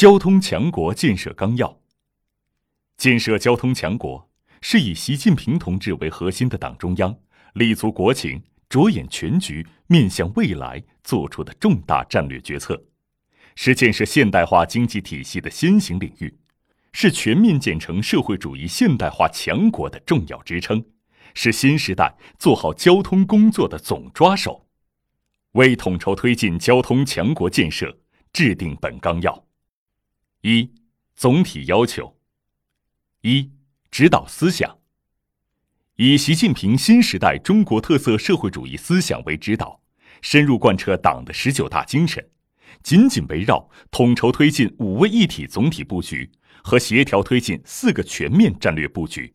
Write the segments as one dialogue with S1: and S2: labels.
S1: 交通强国建设纲要。建设交通强国是以习近平同志为核心的党中央立足国情、着眼全局、面向未来作出的重大战略决策，是建设现代化经济体系的先行领域，是全面建成社会主义现代化强国的重要支撑，是新时代做好交通工作的总抓手。为统筹推进交通强国建设，制定本纲要。一、总体要求。一、指导思想。以习近平新时代中国特色社会主义思想为指导，深入贯彻党的十九大精神，紧紧围绕统筹推进五位一体总体布局和协调推进四个全面战略布局，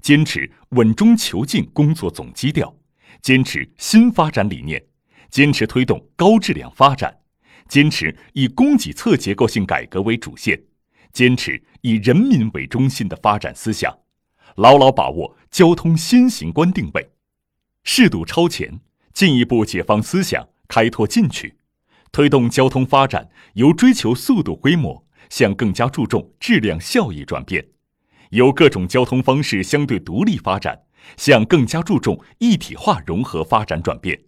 S1: 坚持稳中求进工作总基调，坚持新发展理念，坚持推动高质量发展。坚持以供给侧结构性改革为主线，坚持以人民为中心的发展思想，牢牢把握交通新型观定位，适度超前，进一步解放思想，开拓进取，推动交通发展由追求速度规模向更加注重质量效益转变，由各种交通方式相对独立发展向更加注重一体化融合发展转变，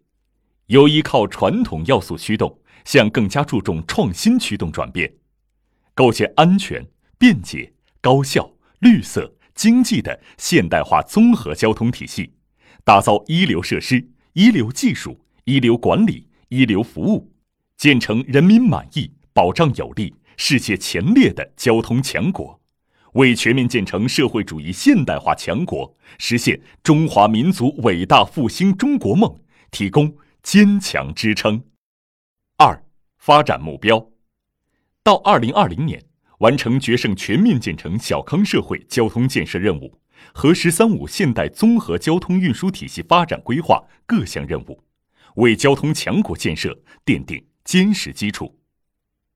S1: 由依靠传统要素驱动。向更加注重创新驱动转变，构建安全、便捷、高效、绿色、经济的现代化综合交通体系，打造一流设施、一流技术、一流管理、一流服务，建成人民满意、保障有力、世界前列的交通强国，为全面建成社会主义现代化强国、实现中华民族伟大复兴中国梦提供坚强支撑。发展目标，到二零二零年完成决胜全面建成小康社会交通建设任务和“十三五”现代综合交通运输体系发展规划各项任务，为交通强国建设奠定坚实基础。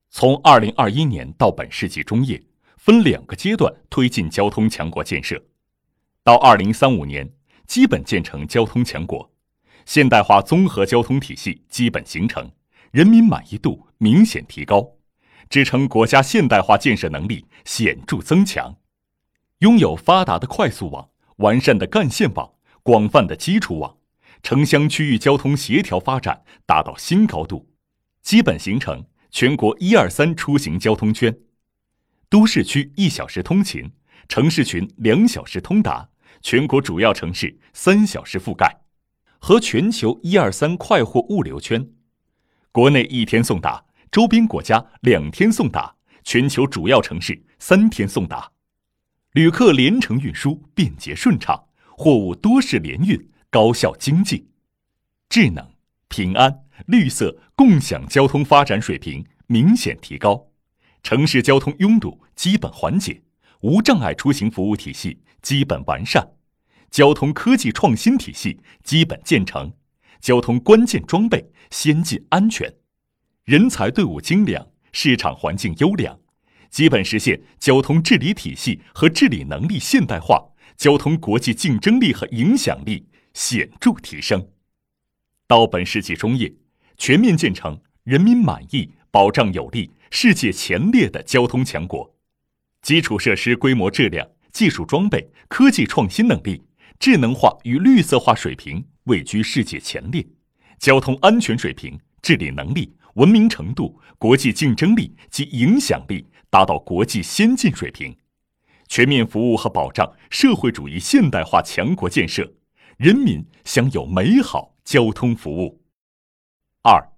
S1: 从二零二一年到本世纪中叶，分两个阶段推进交通强国建设，到二零三五年基本建成交通强国，现代化综合交通体系基本形成。人民满意度明显提高，支撑国家现代化建设能力显著增强，拥有发达的快速网、完善的干线网、广泛的基础网，城乡区域交通协调发展达到新高度，基本形成全国一二三出行交通圈，都市区一小时通勤，城市群两小时通达，全国主要城市三小时覆盖，和全球一二三快货物流圈。国内一天送达，周边国家两天送达，全球主要城市三天送达，旅客连程运输便捷顺畅，货物多式联运高效经济，智能、平安、绿色、共享交通发展水平明显提高，城市交通拥堵基本缓解，无障碍出行服务体系基本完善，交通科技创新体系基本建成。交通关键装备先进安全，人才队伍精良，市场环境优良，基本实现交通治理体系和治理能力现代化，交通国际竞争力和影响力显著提升。到本世纪中叶，全面建成人民满意、保障有力、世界前列的交通强国，基础设施规模质量、技术装备、科技创新能力、智能化与绿色化水平。位居世界前列，交通安全水平、治理能力、文明程度、国际竞争力及影响力达到国际先进水平，全面服务和保障社会主义现代化强国建设，人民享有美好交通服务。二、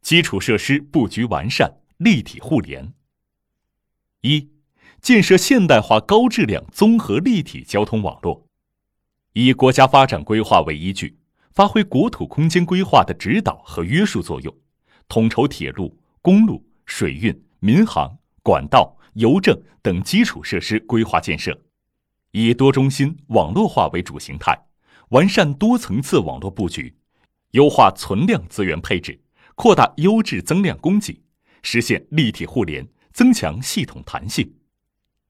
S1: 基础设施布局完善，立体互联。一、建设现代化高质量综合立体交通网络，以国家发展规划为依据。发挥国土空间规划的指导和约束作用，统筹铁路、公路、水运、民航、管道、邮政等基础设施规划建设，以多中心网络化为主形态，完善多层次网络布局，优化存量资源配置，扩大优质增量供给，实现立体互联，增强系统弹性，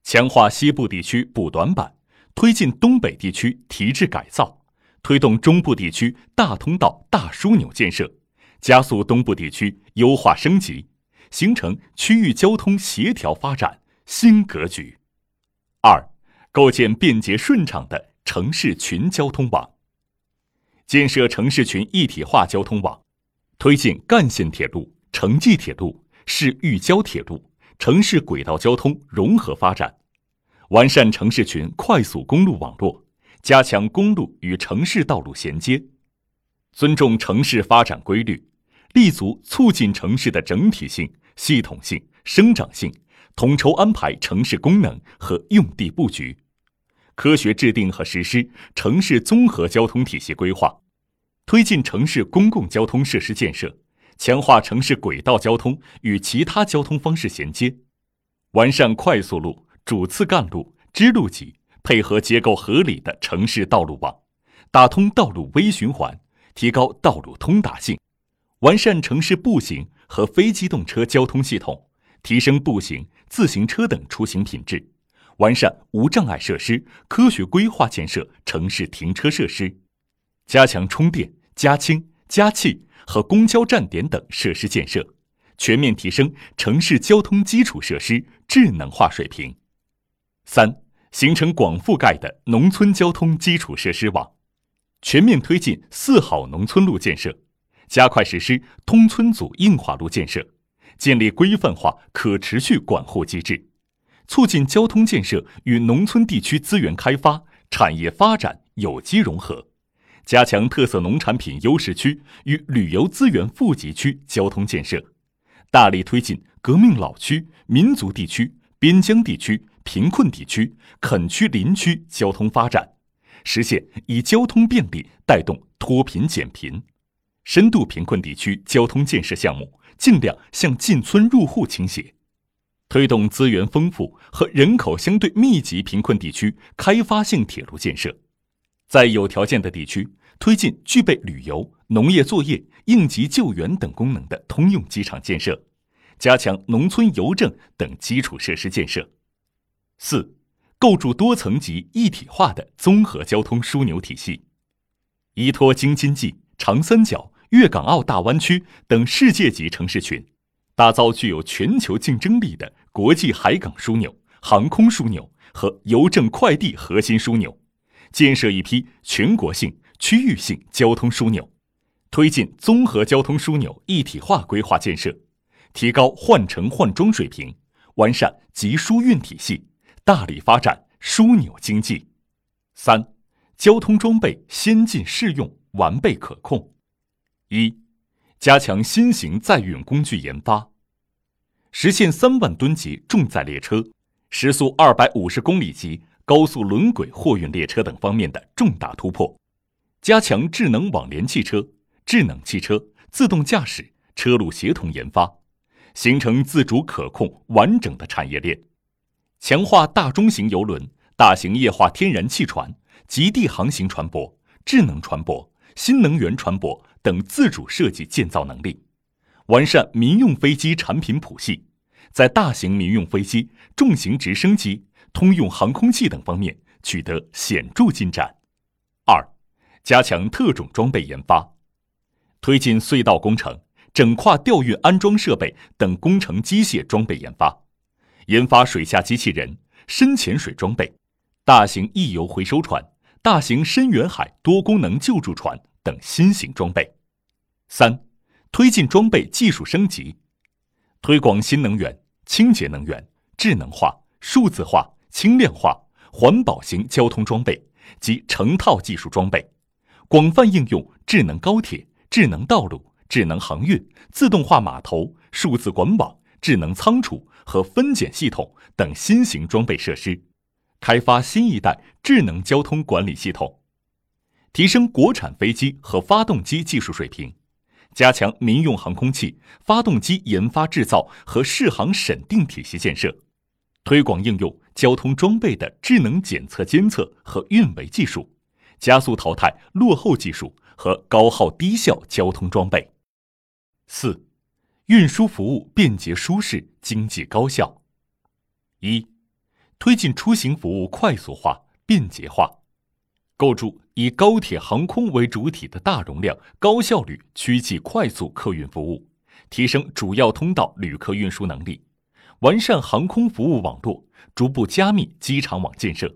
S1: 强化西部地区补短板，推进东北地区提质改造。推动中部地区大通道、大枢纽建设，加速东部地区优化升级，形成区域交通协调发展新格局。二、构建便捷顺畅的城市群交通网，建设城市群一体化交通网，推进干线铁路、城际铁路、市域交铁路、城市轨道交通融合发展，完善城市群快速公路网络，加强公路与城市道路衔接，尊重城市发展规律，立足促进城市的整体性、系统性、生长性。统筹安排城市功能和用地布局，科学制定和实施城市综合交通体系规划，推进城市公共交通设施建设，强化城市轨道交通与其他交通方式衔接，完善快速路、主次干路、支路级配合结构合理的城市道路网，打通道路微循环，提高道路通达性，完善城市步行和非机动车交通系统，提升步行。自行车等出行品质，完善无障碍设施，科学规划建设城市停车设施，加强充电、加氢、加气和公交站点等设施建设，全面提升城市交通基础设施智能化水平。三、形成广覆盖的农村交通基础设施网，全面推进四好农村路建设，加快实施通村组硬化路建设。建立规范化、可持续管护机制，促进交通建设与农村地区资源开发、产业发展有机融合，加强特色农产品优势区与旅游资源富集区交通建设，大力推进革命老区、民族地区、边疆地区、贫困地区、垦区林区交通发展，实现以交通便利带动脱贫减贫，深度贫困地区交通建设项目。尽量向进村入户倾斜，推动资源丰富和人口相对密集贫困地区开发性铁路建设，在有条件的地区推进具备旅游、农业作业、应急救援等功能的通用机场建设，加强农村邮政等基础设施建设。四、构筑多层级一体化的综合交通枢纽体系，依托京津冀、长三角。粤港澳大湾区等世界级城市群，打造具有全球竞争力的国际海港枢纽、航空枢纽和邮政快递核心枢纽，建设一批全国性、区域性交通枢纽，推进综合交通枢纽一体化规划建设，提高换乘换装水平，完善集疏运体系，大力发展枢纽经济。三、交通装备先进适用、完备可控。一、加强新型载运工具研发，实现三万吨级重载列车、时速二百五十公里级高速轮轨货运列车等方面的重大突破；加强智能网联汽车、智能汽车、自动驾驶、车路协同研发，形成自主可控完整的产业链；强化大中型邮轮、大型液化天然气船、极地航行船舶、智能船舶、新能源船舶。等自主设计建造能力，完善民用飞机产品谱系，在大型民用飞机、重型直升机、通用航空器等方面取得显著进展。二、加强特种装备研发，推进隧道工程、整跨吊运安装设备等工程机械装备研发，研发水下机器人、深潜水装备、大型溢油回收船、大型深远海多功能救助船。等新型装备。三、推进装备技术升级，推广新能源、清洁能源、智能化、数字化、轻量化、环保型交通装备及成套技术装备，广泛应用智能高铁、智能道路、智能航运、自动化码头、数字管网、智能仓储和分拣系统等新型装备设施，开发新一代智能交通管理系统。提升国产飞机和发动机技术水平，加强民用航空器发动机研发制造和试航审定体系建设，推广应用交通装备的智能检测监测和运维技术，加速淘汰落后技术和高耗低效交通装备。四、运输服务便捷舒适、经济高效。一、推进出行服务快速化、便捷化。构筑以高铁、航空为主体的大容量、高效率、区际快速客运服务，提升主要通道旅客运输能力，完善航空服务网络，逐步加密机场网建设，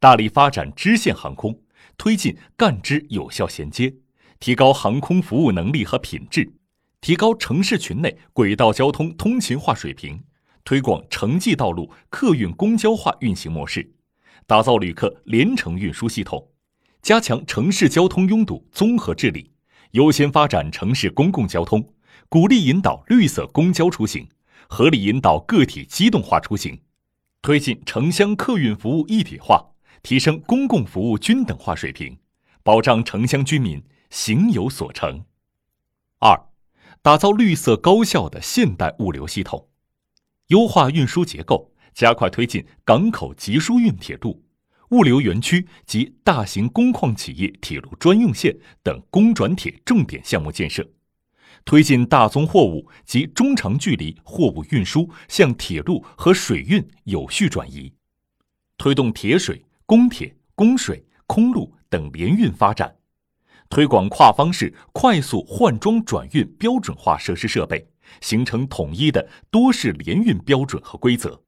S1: 大力发展支线航空，推进干支有效衔接，提高航空服务能力和品质，提高城市群内轨道交通通勤化水平，推广城际道路客运公交化运行模式，打造旅客连程运输系统，加强城市交通拥堵综合治理。优先发展城市公共交通，鼓励引导绿色公交出行，合理引导个体机动化出行，推进城乡客运服务一体化，提升公共服务均等化水平，保障城乡居民行有所成。二，打造绿色高效的现代物流系统，优化运输结构，加快推进港口集疏运铁路。物流园区及大型工矿企业铁路专用线等公转铁重点项目建设，推进大宗货物及中长距离货物运输向铁路和水运有序转移，推动铁水、公铁、公水、空路等联运发展，推广跨方式快速换装转运标准化设施设备，形成统一的多式联运标准和规则，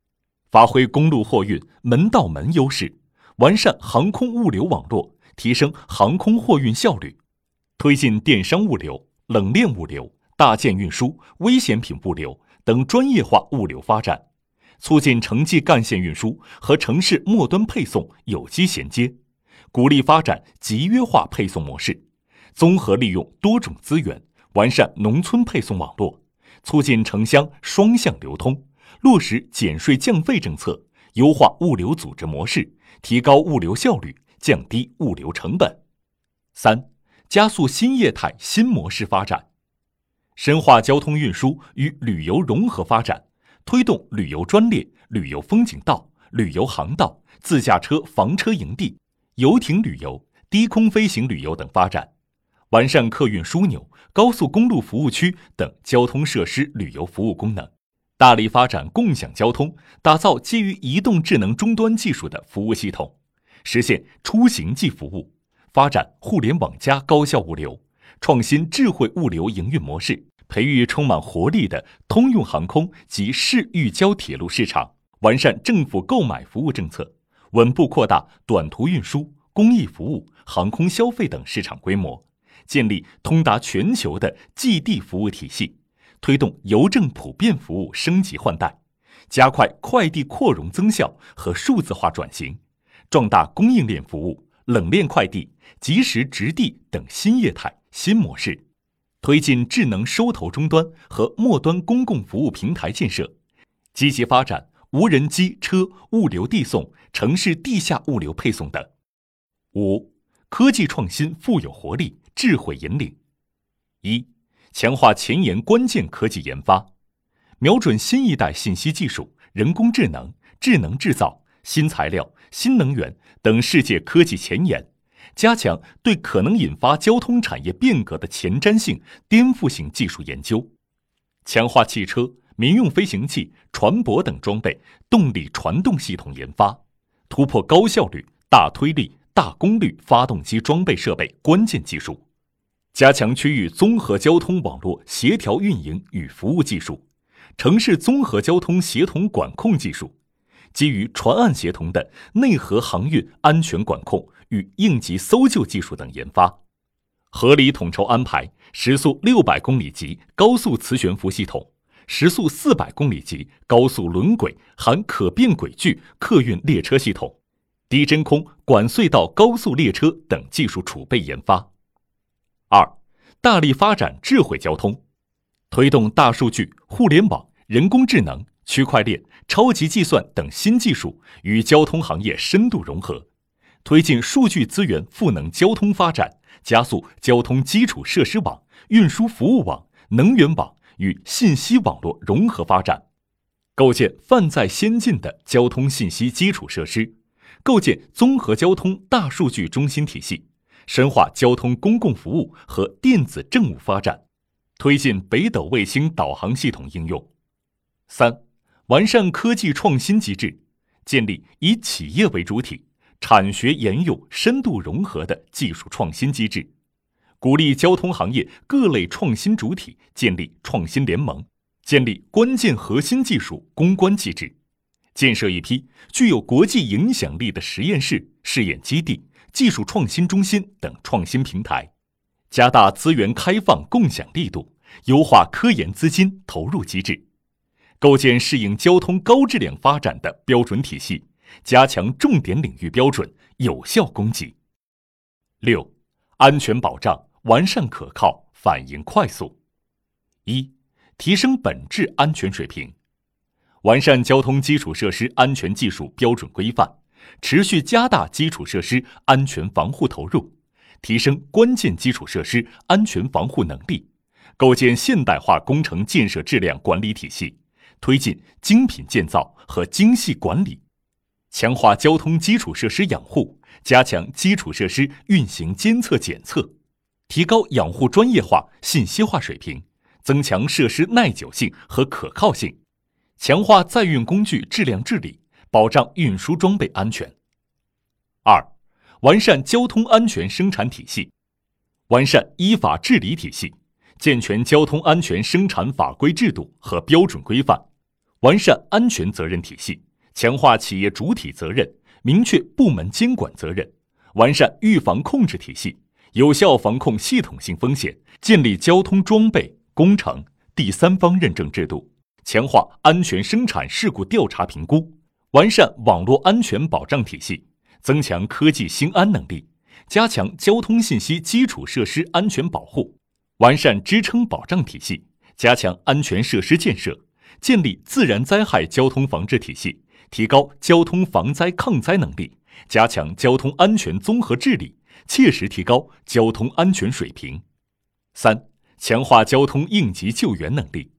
S1: 发挥公路货运门到门优势。完善航空物流网络，提升航空货运效率，推进电商物流、冷链物流、大件运输、危险品物流等专业化物流发展，促进城际干线运输和城市末端配送有机衔接，鼓励发展集约化配送模式，综合利用多种资源，完善农村配送网络，促进城乡双向流通，落实减税降费政策，优化物流组织模式。提高物流效率，降低物流成本。三、加速新业态新模式发展，深化交通运输与旅游融合发展，推动旅游专列、旅游风景道、旅游航道、自驾车房车营地、游艇旅游、低空飞行旅游等发展，完善客运枢纽、高速公路服务区等交通设施旅游服务功能。大力发展共享交通，打造基于移动智能终端技术的服务系统，实现出行即服务，发展互联网加高效物流，创新智慧物流营运模式，培育充满活力的通用航空及市域交铁路市场，完善政府购买服务政策，稳步扩大短途运输、公益服务、航空消费等市场规模，建立通达全球的寄递服务体系。推动邮政普遍服务升级换代，加快快递扩容增效和数字化转型，壮大供应链服务、冷链快递、即时直递等新业态新模式，推进智能收投终端和末端公共服务平台建设，积极发展无人机车物流递送、城市地下物流配送等。五、科技创新富有活力，智慧引领。一。强化前沿关键科技研发，瞄准新一代信息技术、人工智能、智能制造、新材料、新能源等世界科技前沿，加强对可能引发交通产业变革的前瞻性、颠覆性技术研究，强化汽车、民用飞行器、船舶等装备动力传动系统研发，突破高效率、大推力、大功率发动机装备设备关键技术。加强区域综合交通网络协调运营与服务技术，城市综合交通协同管控技术，基于船岸协同的内河航运安全管控与应急搜救技术等研发，合理统筹安排时速六百公里级高速磁悬浮系统、时速四百公里级高速轮轨含可变轨距客运列车系统、低真空管隧道高速列车等技术储备研发。二，大力发展智慧交通，推动大数据、互联网、人工智能、区块链、超级计算等新技术与交通行业深度融合，推进数据资源赋能交通发展，加速交通基础设施网、运输服务网、能源网与信息网络融合发展，构建泛在先进的交通信息基础设施，构建综合交通大数据中心体系。深化交通公共服务和电子政务发展，推进北斗卫星导航系统应用。三、完善科技创新机制，建立以企业为主体、产学研用深度融合的技术创新机制，鼓励交通行业各类创新主体建立创新联盟，建立关键核心技术攻关机制，建设一批具有国际影响力的实验室、试验基地、技术创新中心等创新平台，加大资源开放共享力度，优化科研资金投入机制。构建适应交通高质量发展的标准体系，加强重点领域标准有效供给。六、安全保障完善可靠，反应快速。一、提升本质安全水平，完善交通基础设施安全技术标准规范，持续加大基础设施安全防护投入，提升关键基础设施安全防护能力，构建现代化工程建设质量管理体系。推进精品建造和精细管理，强化交通基础设施养护，加强基础设施运行监测检测，提高养护专业化、信息化水平，增强设施耐久性和可靠性，强化载运工具质量治理，保障运输装备安全。二、完善交通安全生产体系，完善依法治理体系。健全交通安全生产法规制度和标准规范，完善安全责任体系，强化企业主体责任，明确部门监管责任，完善预防控制体系，有效防控系统性风险，建立交通装备工程第三方认证制度，强化安全生产事故调查评估，完善网络安全保障体系，增强科技兴安能力，加强交通信息基础设施安全保护。完善支撑保障体系，加强安全设施建设，建立自然灾害交通防治体系，提高交通防灾抗灾能力，加强交通安全综合治理，切实提高交通安全水平。三、强化交通应急救援能力，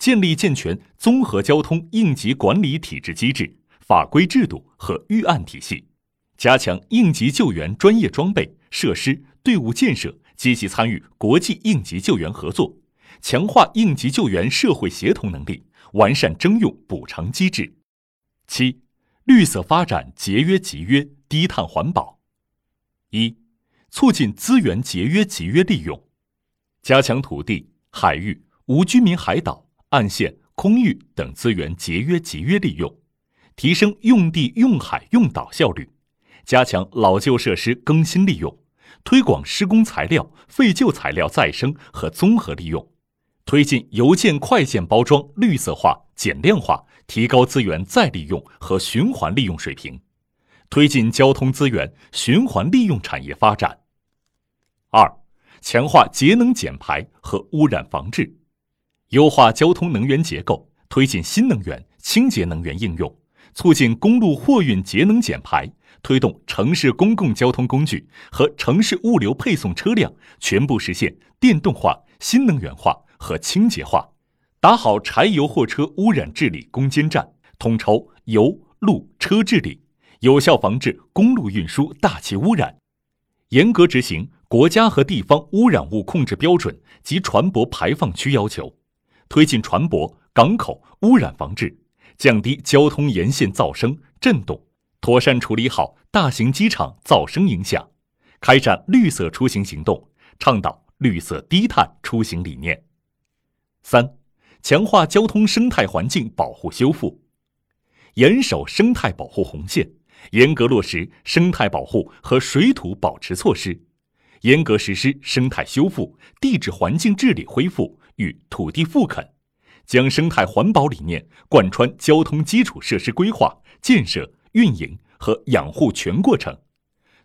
S1: 建立健全综合交通应急管理体制机制、法规制度和预案体系，加强应急救援专业装备、设施、队伍建设。积极参与国际应急救援合作，强化应急救援社会协同能力，完善征用补偿机制。七、绿色发展节约集约低碳环保。一、促进资源节约集约利用，加强土地、海域、无居民海岛、岸线、空域等资源节约集约利用，提升用地用海用岛效率，加强老旧设施更新利用。推广施工材料、废旧材料再生和综合利用，推进邮件快件包装绿色化、减量化，提高资源再利用和循环利用水平，推进交通资源循环利用产业发展。二、强化节能减排和污染防治，优化交通能源结构，推进新能源、清洁能源应用，促进公路货运节能减排。推动城市公共交通工具和城市物流配送车辆全部实现电动化、新能源化和清洁化，打好柴油货车污染治理攻坚战，统筹油路车治理，有效防治公路运输大气污染，严格执行国家和地方污染物控制标准及船舶排放区要求，推进船舶、港口污染防治，降低交通沿线噪声、震动。妥善处理好大型机场噪声影响，开展绿色出行行动，倡导绿色低碳出行理念。三、强化交通生态环境保护修复，严守生态保护红线，严格落实生态保护和水土保持措施，严格实施生态修复、地质环境治理恢复与土地复垦，将生态环保理念贯穿交通基础设施规划建设。运营和养护全过程，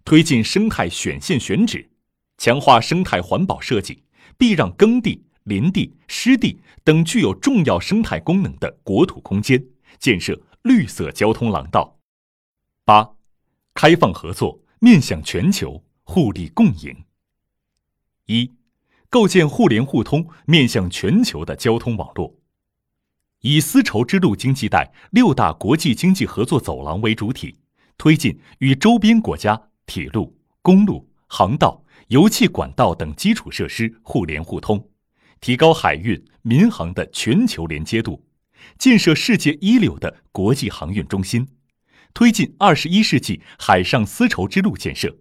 S1: 推进生态选线选址，强化生态环保设计，避让耕地、林地、湿地等具有重要生态功能的国土空间，建设绿色交通廊道。八、开放合作，面向全球，互利共赢。一、构建互联互通、面向全球的交通网络。以丝绸之路经济带六大国际经济合作走廊为主体，推进与周边国家铁路、公路、航道、油气管道等基础设施互联互通，提高海运、民航的全球连接度，建设世界一流的国际航运中心，推进二十一世纪海上丝绸之路建设，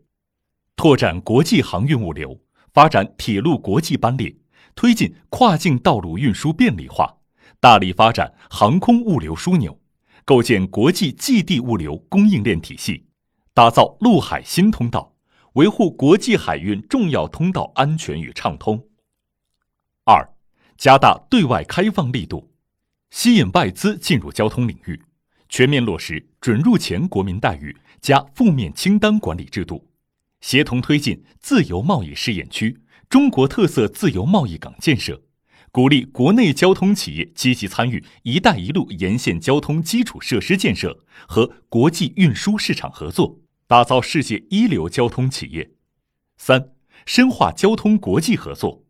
S1: 拓展国际航运物流，发展铁路国际班列，推进跨境道路运输便利化，大力发展航空物流枢纽，构建国际寄递物流供应链体系，打造陆海新通道，维护国际海运重要通道安全与畅通。二，加大对外开放力度，吸引外资进入交通领域，全面落实准入前国民待遇加负面清单管理制度。协同推进自由贸易试验区、中国特色自由贸易港建设，鼓励国内交通企业积极参与“一带一路”沿线交通基础设施建设和国际运输市场合作，打造世界一流交通企业。三、深化交通国际合作，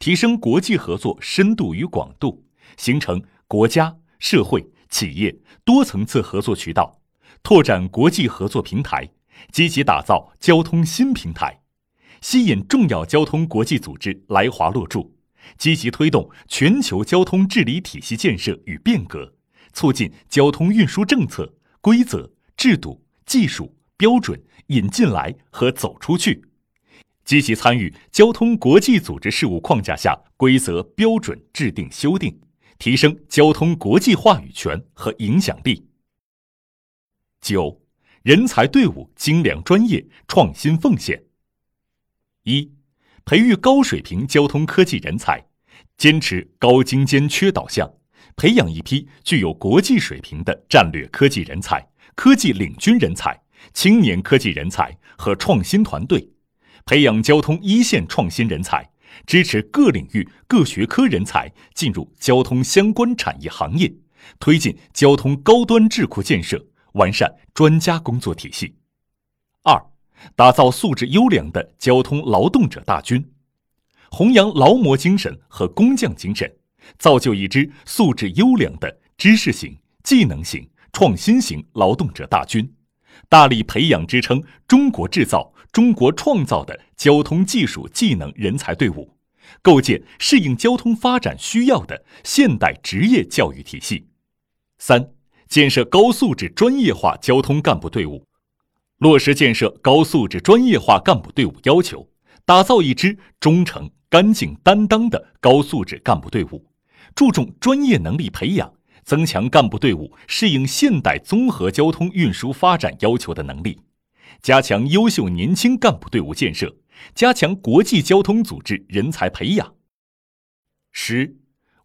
S1: 提升国际合作深度与广度，形成国家、社会、企业多层次合作渠道，拓展国际合作平台。积极打造交通新平台，吸引重要交通国际组织来华落驻，积极推动全球交通治理体系建设与变革，促进交通运输政策、规则、制度、技术、标准引进来和走出去，积极参与交通国际组织事务框架下规则标准制定修订，提升交通国际话语权和影响力。九。人才队伍精良专业创新奉献。一、培育高水平交通科技人才，坚持高精尖缺导向，培养一批具有国际水平的战略科技人才、科技领军人才、青年科技人才和创新团队，培养交通一线创新人才，支持各领域各学科人才进入交通相关产业行业，推进交通高端智库建设。完善专家工作体系。打造素质优良的交通劳动者大军，弘扬劳模精神和工匠精神，造就一支素质优良的知识型、技能型、创新型劳动者大军，大力培养支撑中国制造、中国创造的交通技术技能人才队伍，构建适应交通发展需要的现代职业教育体系。三。建设高素质专业化交通干部队伍，落实建设高素质专业化干部队伍要求，打造一支忠诚、干净、担当的高素质干部队伍，注重专业能力培养，增强干部队伍适应现代综合交通运输发展要求的能力，加强优秀年轻干部队伍建设，加强国际交通组织人才培养。十，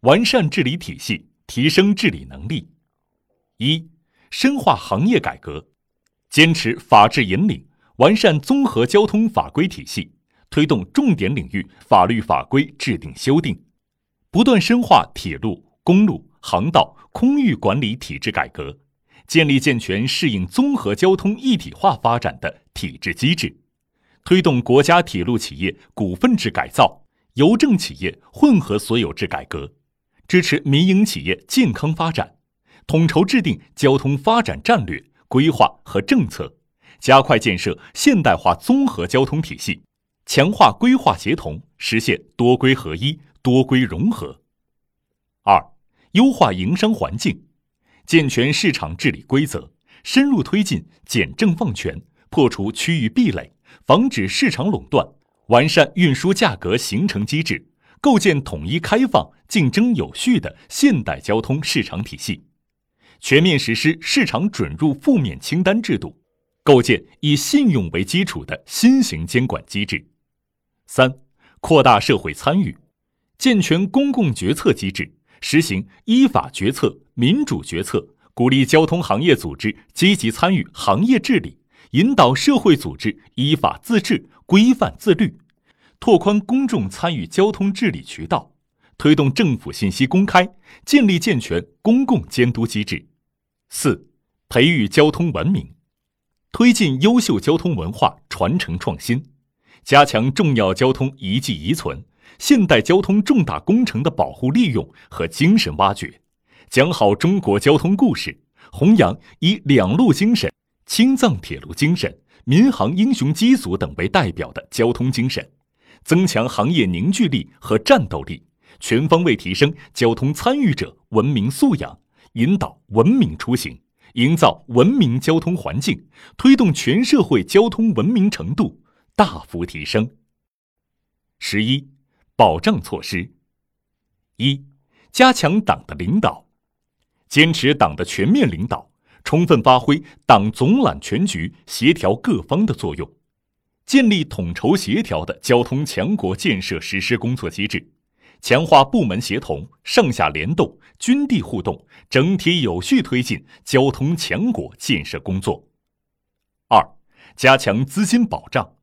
S1: 完善治理体系，提升治理能力。一、深化行业改革，坚持法治引领，完善综合交通法规体系，推动重点领域法律法规制定修订，不断深化铁路、公路、航道、空域管理体制改革，建立健全适应综合交通一体化发展的体制机制，推动国家铁路企业股份制改造、邮政企业混合所有制改革，支持民营企业健康发展。统筹制定交通发展战略规划和政策，加快建设现代化综合交通体系，强化规划协同，实现多规合一、多规融合。二、优化营商环境，健全市场治理规则，深入推进简政放权，破除区域壁垒，防止市场垄断，完善运输价格形成机制，构建统一开放、竞争有序的现代交通市场体系。全面实施市场准入负面清单制度，构建以信用为基础的新型监管机制。三、扩大社会参与，健全公共决策机制，实行依法决策、民主决策，鼓励交通行业组织积极参与行业治理，引导社会组织依法自治、规范自律，拓宽公众参与交通治理渠道，推动政府信息公开，建立健全公共监督机制。四、培育交通文明，推进优秀交通文化传承创新，加强重要交通遗迹遗存、现代交通重大工程的保护利用和精神挖掘，讲好中国交通故事，弘扬以两路精神、青藏铁路精神、民航英雄机组等为代表的交通精神，增强行业凝聚力和战斗力，全方位提升交通参与者文明素养。引导文明出行，营造文明交通环境，推动全社会交通文明程度大幅提升。十一，保障措施：一、加强党的领导，坚持党的全面领导，充分发挥党总揽全局、协调各方的作用，建立统筹协调的交通强国建设实施工作机制。强化部门协同、上下联动、军地互动，整体有序推进交通强国建设工作。二、加强资金保障，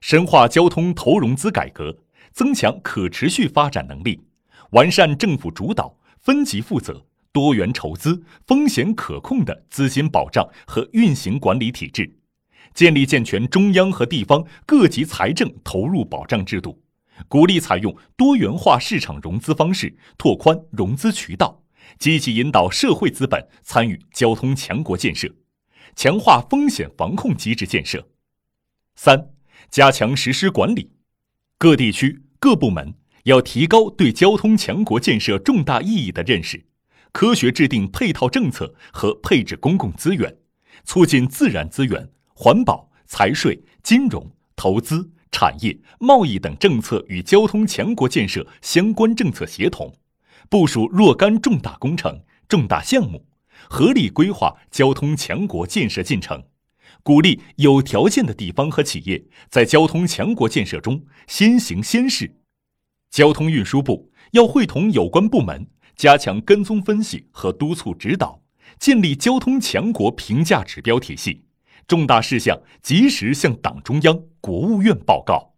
S1: 深化交通投融资改革，增强可持续发展能力，完善政府主导、分级负责、多元筹资、风险可控的资金保障和运行管理体制，建立健全中央和地方各级财政投入保障制度。鼓励采用多元化市场融资方式，拓宽融资渠道，积极引导社会资本参与交通强国建设，强化风险防控机制建设。三、加强实施管理，各地区各部门要提高对交通强国建设重大意义的认识，科学制定配套政策和配置公共资源，促进自然资源、环保、财税、金融、投资。产业、贸易等政策与交通强国建设相关政策协同，部署若干重大工程、重大项目，合理规划交通强国建设进程，鼓励有条件的地方和企业在交通强国建设中先行先试。交通运输部要会同有关部门加强跟踪分析和督促指导，建立交通强国评价指标体系。重大事项及时向党中央、国务院报告。